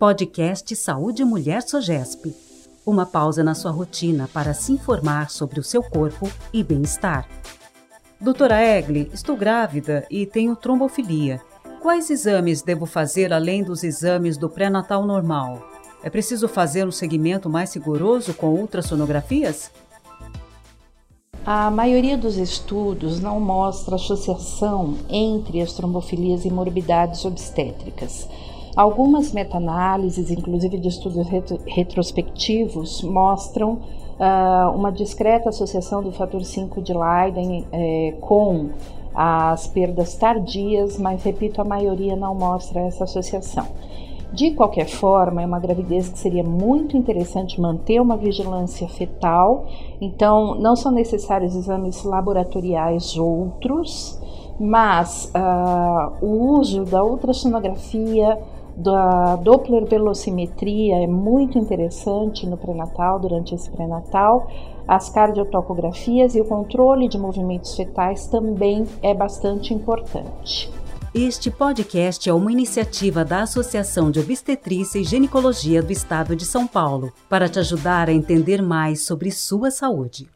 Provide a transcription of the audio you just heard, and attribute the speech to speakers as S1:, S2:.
S1: Podcast Saúde Mulher Sogesp. Uma pausa na sua rotina para se informar sobre o seu corpo e bem-estar. Doutora Egli, estou grávida e tenho trombofilia. Quais exames devo fazer além dos exames do pré-natal normal? É preciso fazer um segmento mais rigoroso com ultrassonografias?
S2: A maioria dos estudos não mostra associação entre as trombofilias e morbidades obstétricas. Algumas meta-análises, inclusive de estudos retrospectivos, mostram uh, uma discreta associação do fator 5 de Leiden eh, com as perdas tardias, mas repito, a maioria não mostra essa associação. De qualquer forma, é uma gravidez que seria muito interessante manter uma vigilância fetal, então não são necessários exames laboratoriais outros, mas uh, o uso da ultrassonografia, da Doppler velocimetria é muito interessante no pré-natal, durante esse pré-natal. As cardiotocografias e o controle de movimentos fetais também é bastante importante.
S1: Este podcast é uma iniciativa da Associação de Obstetrícia e Ginecologia do Estado de São Paulo para te ajudar a entender mais sobre sua saúde.